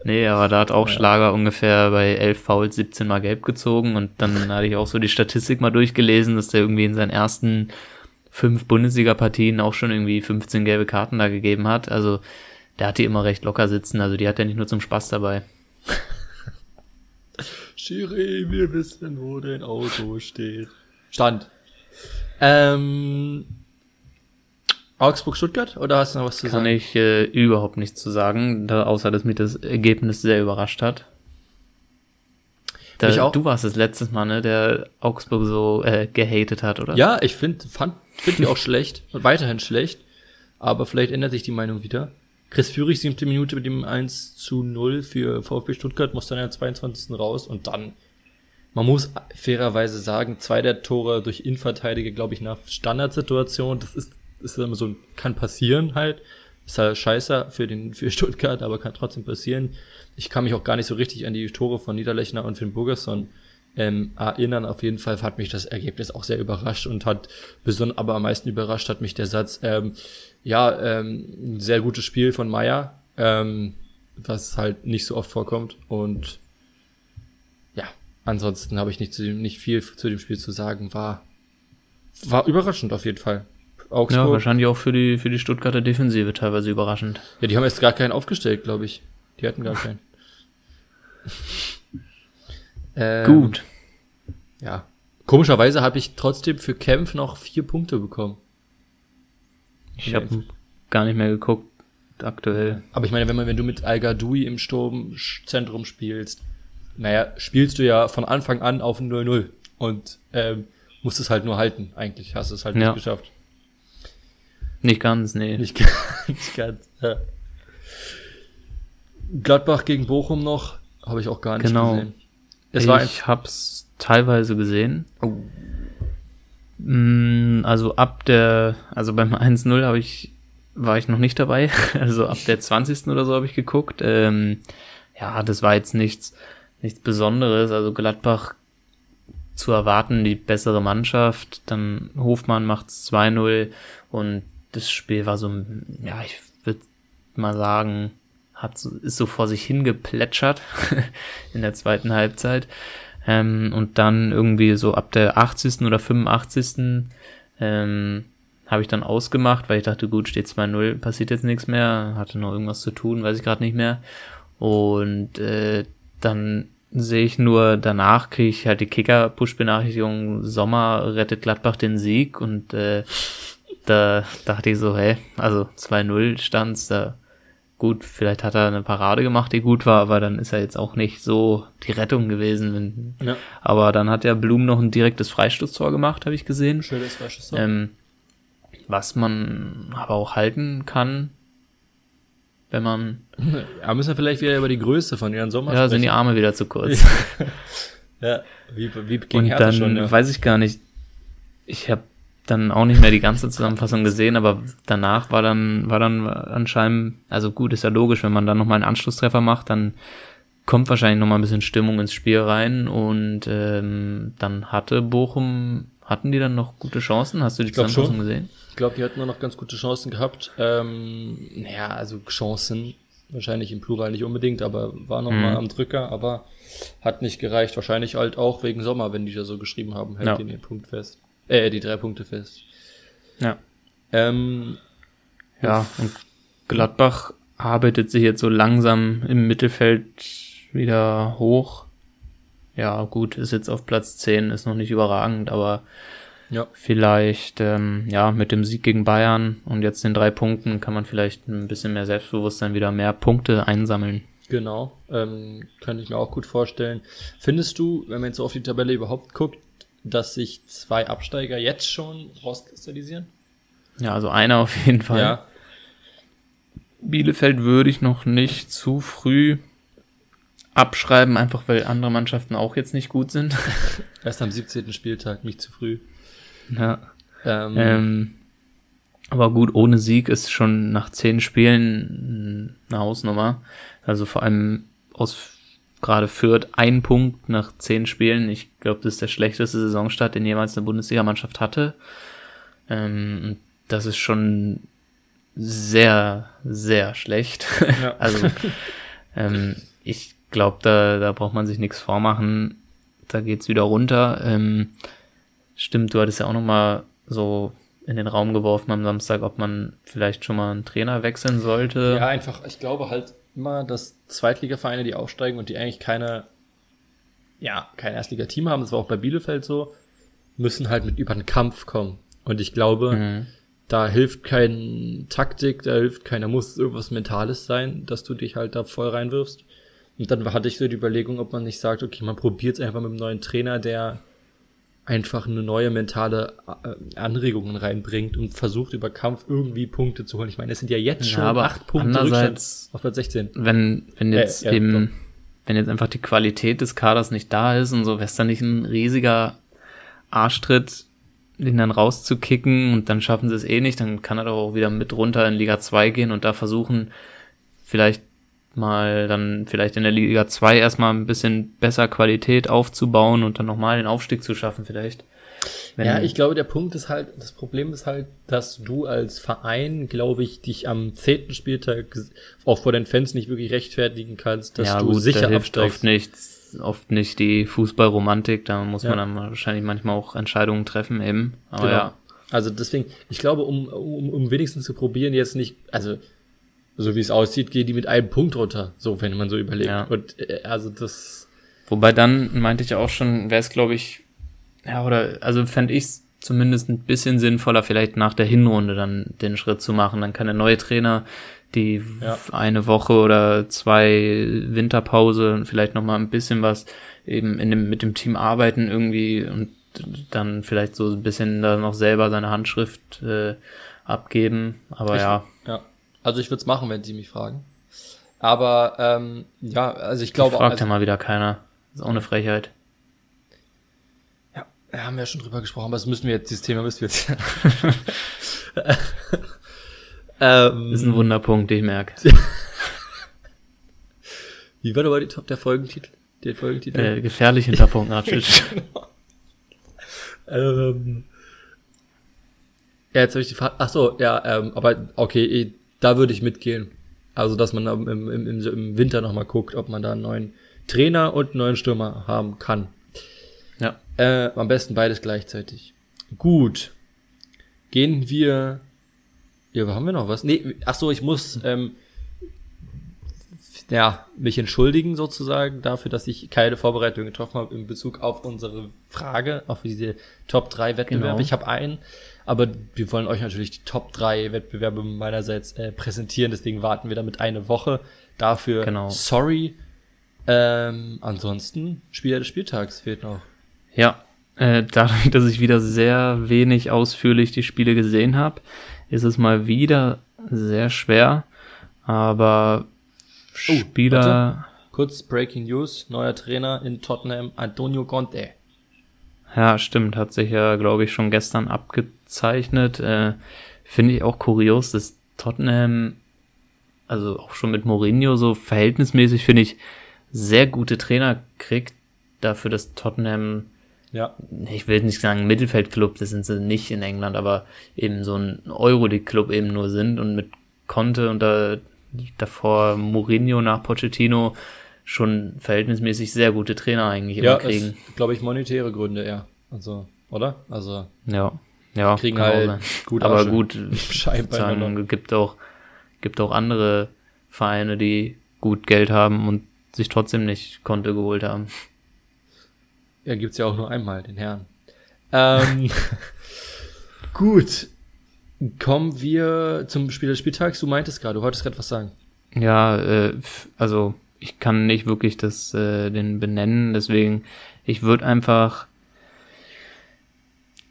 Nee, aber da hat auch Ja. Schlager ungefähr bei 11 Fouls 17 mal gelb gezogen und dann hatte ich auch so die Statistik mal durchgelesen, dass der irgendwie in seinen ersten fünf Bundesliga-Partien auch schon irgendwie 15 gelbe Karten da gegeben hat. Also der hat die immer recht locker sitzen, also die hat er nicht nur zum Spaß dabei. Schiri, wir wissen, wo dein Auto steht. Stand. Ähm, Augsburg-Stuttgart oder hast du noch was zu Kann sagen? ich äh, überhaupt nichts zu sagen, da, außer dass mich das Ergebnis sehr überrascht hat. Da, Mich auch. Du warst es letztes Mal, ne, der Augsburg so äh, gehatet hat, oder? Ja, ich finde fand find die auch schlecht weiterhin schlecht, aber vielleicht ändert sich die Meinung wieder. Chris Führig, siebte Minute mit dem 1 zu 0 für VfB Stuttgart, muss dann ja 22. raus und dann, man muss fairerweise sagen, zwei der Tore durch Innenverteidiger, glaube ich, nach Standardsituation, das ist, ist immer so, kann passieren halt. Ist halt scheiße für den, für Stuttgart, aber kann trotzdem passieren. Ich kann mich auch gar nicht so richtig an die Tore von Niederlechner und Finn Burgerson ähm, erinnern. Auf jeden Fall hat mich das Ergebnis auch sehr überrascht und hat besonders, aber am meisten überrascht hat mich der Satz, ähm, ja, ähm, ein sehr gutes Spiel von Meier, ähm, was halt nicht so oft vorkommt und ja, ansonsten habe ich nicht, zu dem, nicht viel zu dem Spiel zu sagen, war, war überraschend auf jeden Fall. Augsburg. Ja, wahrscheinlich auch für die, für die Stuttgarter Defensive teilweise überraschend. Ja, die haben jetzt gar keinen aufgestellt, glaube ich. Die hatten gar keinen. ähm, Gut. Ja. Komischerweise habe ich trotzdem für Kempf noch vier Punkte bekommen. Ich habe gar nicht mehr geguckt aktuell. Aber ich meine, wenn man, wenn du mit Al im Sturmzentrum spielst, naja, spielst du ja von Anfang an auf 0-0 und ähm, musst es halt nur halten. Eigentlich hast du es halt ja. nicht geschafft. Nicht ganz, nee. Nicht, nicht ganz. Ja. Gladbach gegen Bochum noch, habe ich auch gar nicht genau. gesehen. Es war ich hab's teilweise gesehen. Oh. Mm, also ab der, also beim 1-0 habe ich, war ich noch nicht dabei. Also ab der 20. oder so habe ich geguckt. Ähm, ja, das war jetzt nichts, nichts Besonderes. Also Gladbach zu erwarten, die bessere Mannschaft. Dann Hofmann macht's 2-0 und das Spiel war so, ja, ich würde mal sagen, hat so, ist so vor sich hingeplätschert in der zweiten Halbzeit. Ähm, und dann irgendwie so ab der 80. oder 85. Ähm, habe ich dann ausgemacht, weil ich dachte, gut, steht 2-0, passiert jetzt nichts mehr, hatte noch irgendwas zu tun, weiß ich gerade nicht mehr. Und äh, dann sehe ich nur, danach kriege ich halt die Kicker-Push-Benachrichtigung, Sommer rettet Gladbach den Sieg und äh, da dachte ich so, hey, also 2-0 stand's, da gut, vielleicht hat er eine Parade gemacht, die gut war, aber dann ist er jetzt auch nicht so die Rettung gewesen. Ja. Aber dann hat der Blum noch ein direktes Freistoßtor gemacht, habe ich gesehen. Schönes Freistoßtor. Ähm, was man aber auch halten kann, wenn man. Ja, müssen wir vielleicht wieder über die Größe von Jan Sommer Ja, sprechen. sind die Arme wieder zu kurz. ja, wie, wie gegen Und dann schon, ja. weiß ich gar nicht. Ich habe dann auch nicht mehr die ganze Zusammenfassung gesehen, aber danach war dann, war dann anscheinend, also gut, ist ja logisch, wenn man dann nochmal einen Anschlusstreffer macht, dann kommt wahrscheinlich nochmal ein bisschen Stimmung ins Spiel rein und ähm, dann hatte Bochum, hatten die dann noch gute Chancen? Hast du die Zusammenfassung gesehen? Ich glaube, die hatten noch ganz gute Chancen gehabt. Ähm, naja, also Chancen, wahrscheinlich im Plural nicht unbedingt, aber war nochmal mhm. am Drücker, aber hat nicht gereicht. Wahrscheinlich halt auch wegen Sommer, wenn die da so geschrieben haben, hält ja. den Punkt fest. Äh, die drei Punkte fest. Ja. Ähm, ja, und Gladbach arbeitet sich jetzt so langsam im Mittelfeld wieder hoch. Ja, gut, ist jetzt auf Platz 10, ist noch nicht überragend, aber ja. vielleicht, ähm, ja, mit dem Sieg gegen Bayern und jetzt den drei Punkten kann man vielleicht ein bisschen mehr Selbstbewusstsein wieder mehr Punkte einsammeln. Genau, ähm, kann ich mir auch gut vorstellen. Findest du, wenn man jetzt so auf die Tabelle überhaupt guckt, dass sich zwei Absteiger jetzt schon rauskristallisieren? Ja, also einer auf jeden Fall. Ja. Bielefeld würde ich noch nicht zu früh abschreiben, einfach weil andere Mannschaften auch jetzt nicht gut sind. Erst am 17. Spieltag, nicht zu früh. Ja. Ähm, ähm, aber gut, ohne Sieg ist schon nach zehn Spielen eine Hausnummer. Also vor allem aus gerade führt, ein Punkt nach zehn Spielen. Ich glaube, das ist der schlechteste Saisonstart, den jemals eine Bundesligamannschaft hatte. Ähm, das ist schon sehr, sehr schlecht. Ja. also ähm, ich glaube, da, da braucht man sich nichts vormachen. Da geht's wieder runter. Ähm, stimmt, du hattest ja auch noch mal so in den Raum geworfen am Samstag, ob man vielleicht schon mal einen Trainer wechseln sollte. Ja, einfach, ich glaube halt, immer, dass Zweitligavereine, die aufsteigen und die eigentlich keine, ja, kein Erstligateam haben, das war auch bei Bielefeld so, müssen halt mit über den Kampf kommen. Und ich glaube, mhm. da hilft kein Taktik, da hilft keiner, muss irgendwas Mentales sein, dass du dich halt da voll reinwirfst. Und dann hatte ich so die Überlegung, ob man nicht sagt, okay, man probiert es einfach mit einem neuen Trainer, der einfach eine neue mentale äh, Anregungen reinbringt und versucht über Kampf irgendwie Punkte zu holen. Ich meine, es sind ja jetzt schon Ja, acht Punkte Rückstand auf Platz 16. wenn, wenn jetzt Äh, ja, eben, wenn jetzt einfach die Qualität des Kaders nicht da ist und so, wäre es dann nicht ein riesiger Arschtritt, den dann rauszukicken und dann schaffen sie es eh nicht, dann kann er doch auch wieder mit runter in Liga 2 gehen und da versuchen, vielleicht mal dann vielleicht in der Liga 2 erstmal ein bisschen besser Qualität aufzubauen und dann nochmal den Aufstieg zu schaffen vielleicht. Wenn- ja, ich glaube, der Punkt ist halt, das Problem ist halt, dass du als Verein, glaube ich, dich am zehnten Spieltag auch vor den Fans nicht wirklich rechtfertigen kannst, dass ja, du gut, sicher da absteigst. oft nicht, oft nicht die Fußballromantik, da muss Ja. man dann wahrscheinlich manchmal auch Entscheidungen treffen eben. Aber Genau. ja, Also deswegen, ich glaube, um, um, um wenigstens zu probieren, jetzt nicht, also so wie es aussieht, gehen die mit einem Punkt runter, so wenn man so überlegt. Ja. Und äh, also das, Wobei dann meinte ich ja auch schon, wäre es glaube ich, ja, oder, also fände ich es zumindest ein bisschen sinnvoller, vielleicht nach der Hinrunde dann den Schritt zu machen. Dann kann der neue Trainer die Ja. eine Woche oder zwei Winterpause und vielleicht nochmal ein bisschen was eben in dem, mit dem Team arbeiten irgendwie und dann vielleicht so ein bisschen da noch selber seine Handschrift äh, abgeben. Aber Ich- ja. Also ich würde es machen, wenn sie mich fragen. Aber ähm, ja, also ich glaube, fragt also, ja mal wieder keiner. ist auch eine Frechheit. ja, wir haben ja schon drüber gesprochen, aber das müssen wir jetzt, dieses Thema müssen wir jetzt. ähm, Ist ein Wunderpunkt, ich merke. wie war dabei die Top der Folgentitel? Der Folgentitel? Äh, gefährlich hinter Punkt Ratschitsch. Ähm, ja, jetzt habe ich die Frage. Ach so, ja, ähm, aber okay, da würde ich mitgehen. Also, dass man im, im, im, Winter nochmal guckt, ob man da einen neuen Trainer und einen neuen Stürmer haben kann. Ja. Äh, am besten beides gleichzeitig. Gut. Gehen wir. Ja, haben wir noch was? Nee, ach so, ich muss ähm, ja, mich entschuldigen sozusagen dafür, dass ich keine Vorbereitung getroffen habe in Bezug auf unsere Frage, auf diese Top 3 Wettbewerbe. Genau. Ich habe einen, aber wir wollen euch natürlich die Top 3 Wettbewerbe meinerseits äh, präsentieren, deswegen warten wir damit eine Woche. Dafür Genau. sorry. Ähm, ansonsten, Spieler des Spieltags fehlt noch. Ja, äh, dadurch, dass ich wieder sehr wenig ausführlich die Spiele gesehen habe, ist es mal wieder sehr schwer. Aber Oh, Spieler, Kurz Breaking News, neuer Trainer in Tottenham, Antonio Conte. ja, stimmt, hat sich ja, glaube ich, schon gestern abgezeichnet. Äh, Finde ich auch kurios, dass Tottenham, also auch schon mit Mourinho so verhältnismäßig, finde ich, sehr gute Trainer kriegt, dafür, dass Tottenham Ja, ich will nicht sagen Mittelfeldclub, das sind sie nicht in England, aber eben so ein Euroleague-Club eben nur sind und mit Conte und da, davor Mourinho nach Pochettino schon verhältnismäßig sehr gute Trainer eigentlich immer ja kriegen. glaube ich, monetäre Gründe eher. Also, oder? Also, Ja, ja, kriegen auch halt sein. gut aber gut, sagen, gibt auch, gibt auch andere Vereine, die gut Geld haben und sich trotzdem nicht Conte geholt haben. Ja, gibt's ja auch nur einmal, den Herrn. Ähm, gut. Kommen wir zum Spiel des Spieltags. Du meintest gerade, du wolltest gerade was sagen. Ja, äh, also ich kann nicht wirklich das äh, den benennen, deswegen ich würde einfach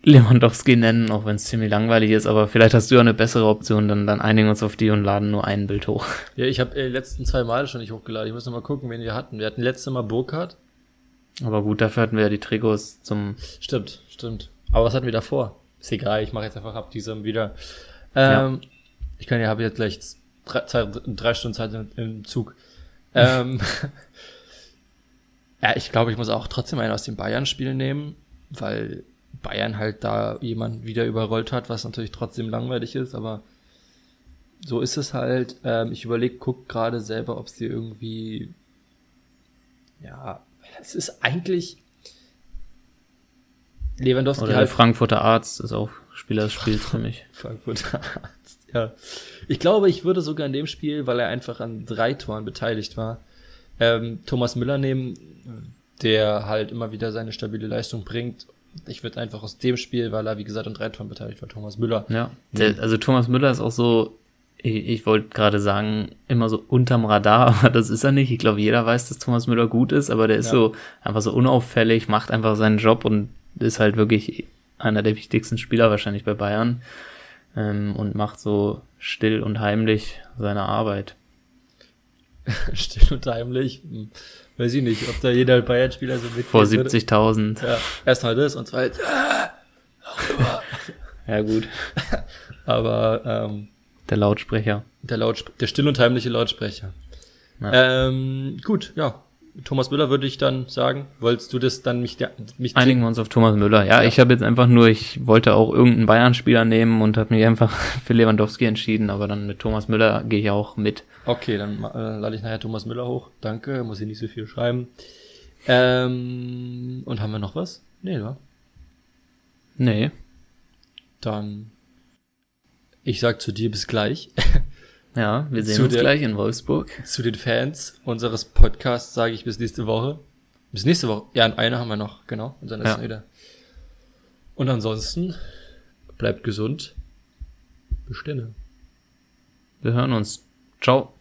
Lewandowski nennen, auch wenn es ziemlich langweilig ist, aber vielleicht hast du ja eine bessere Option, dann, dann einigen wir uns auf die und laden nur ein Bild hoch. Ja, ich habe äh, die letzten zwei Male schon nicht hochgeladen. Ich muss noch mal gucken, wen wir hatten. Wir hatten letztes Mal Burkhardt. Aber gut, dafür hatten wir ja die Trikots zum Stimmt, stimmt. Aber was hatten wir davor? Ist egal, ich mache jetzt einfach ab diesem wieder. Ähm, Ich kann ja, habe jetzt gleich drei, zwei, drei Stunden Zeit im, im Zug. ähm, ja, ich glaube, ich muss auch trotzdem einen aus dem Bayern-Spiel nehmen, weil Bayern halt da jemand wieder überrollt hat, was natürlich trotzdem langweilig ist, aber so ist es halt. Ähm, ich überlege, guck gerade selber, ob sie irgendwie, ja, es ist eigentlich Lewandowski oder der halt Frankfurter Arzt ist auch Spieler des Spiels für mich. Frankfurter Arzt, ja. Ich glaube, ich würde sogar in dem Spiel, weil er einfach an drei Toren beteiligt war, ähm, Thomas Müller nehmen, der halt immer wieder seine stabile Leistung bringt. Ich würde einfach aus dem Spiel, weil er, wie gesagt, an drei Toren beteiligt war, Thomas Müller. Ja, der, also Thomas Müller ist auch so, ich, ich wollte gerade sagen, immer so unterm Radar, aber das ist er nicht. Ich glaube, jeder weiß, dass Thomas Müller gut ist, aber der ist Ja. so einfach so unauffällig, macht einfach seinen Job und ist halt wirklich einer der wichtigsten Spieler wahrscheinlich bei Bayern ähm, und macht so still und heimlich seine Arbeit. still und heimlich? Weiß ich nicht, ob da jeder Bayern-Spieler so mit Vor 70.000. Ja, erstmal das und zweitens. ja, gut. Aber ähm, der Lautsprecher. Der, Lautspr der still und heimliche Lautsprecher. Ja. Ähm, gut, ja. Thomas Müller würde ich dann sagen. Wolltest du das dann mich, mich Einigen wir uns auf Thomas Müller. Ja, ja. ich habe jetzt einfach nur, ich wollte auch irgendeinen Bayern-Spieler nehmen und habe mich einfach für Lewandowski entschieden, aber dann mit Thomas Müller gehe ich auch mit. Okay, dann äh, lade ich nachher Thomas Müller hoch. Danke, muss ich nicht so viel schreiben. Ähm, und haben wir noch was? Nee, oder? Nee. Dann ich sag zu dir bis gleich. Ja, wir sehen uns der, gleich in Wolfsburg. Zu den Fans unseres Podcasts sage ich bis nächste Woche. Bis nächste Woche. Ja, eine haben wir noch, genau. Und dann ist ja. wieder. Und ansonsten bleibt gesund. Bestände. Wir hören uns. Ciao.